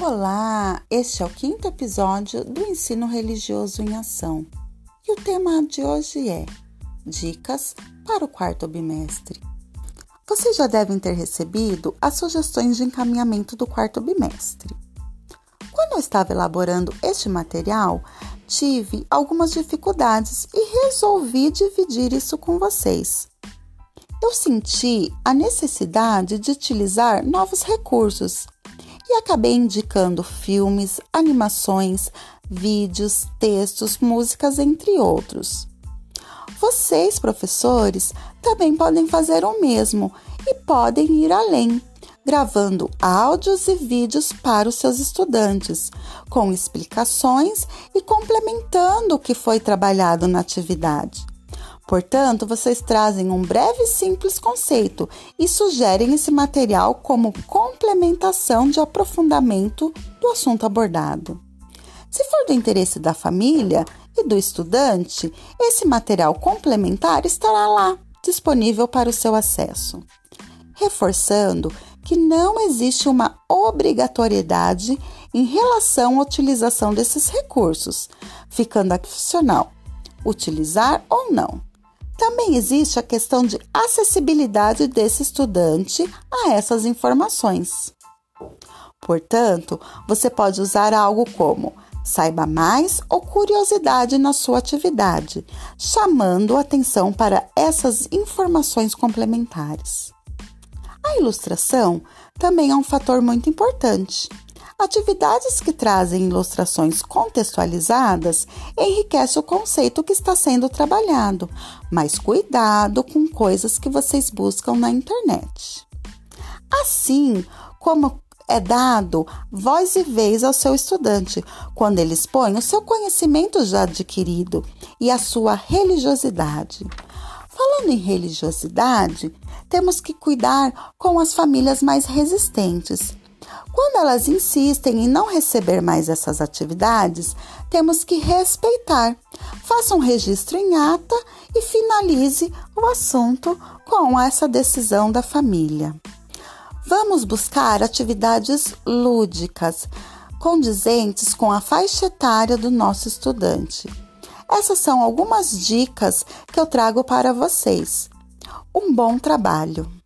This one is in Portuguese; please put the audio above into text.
Olá, este é o quinto episódio do Ensino Religioso em Ação e o tema de hoje é Dicas para o quarto bimestre. Vocês já devem ter recebido as sugestões de encaminhamento do quarto bimestre. Quando eu estava elaborando este material, tive algumas dificuldades e resolvi dividir isso com vocês. Eu senti a necessidade de utilizar novos recursos e acabei indicando filmes, animações, vídeos, textos, músicas, entre outros. Vocês, professores, também podem fazer o mesmo e podem ir além, gravando áudios e vídeos para os seus estudantes, com explicações e complementando o que foi trabalhado na atividade. Portanto, vocês trazem um breve e simples conceito e sugerem esse material como de aprofundamento do assunto abordado. Se for do interesse da família e do estudante, esse material complementar estará lá, disponível para o seu acesso. Reforçando que não existe uma obrigatoriedade em relação à utilização desses recursos, ficando opcional utilizar ou não. Também existe a questão de acessibilidade desse estudante a essas informações. Portanto, você pode usar algo como saiba mais ou curiosidade na sua atividade, chamando atenção para essas informações complementares. A ilustração também é um fator muito importante. Atividades que trazem ilustrações contextualizadas enriquecem o conceito que está sendo trabalhado, mas cuidado com coisas que vocês buscam na internet. Assim como é dado voz e vez ao seu estudante quando ele expõe o seu conhecimento já adquirido e a sua religiosidade. Falando em religiosidade, temos que cuidar com as famílias mais resistentes quando elas insistem em não receber mais essas atividades, temos que respeitar. Faça um registro em ata e finalize o assunto com essa decisão da família. Vamos buscar atividades lúdicas, condizentes com a faixa etária do nosso estudante. Essas são algumas dicas que eu trago para vocês. Um bom trabalho!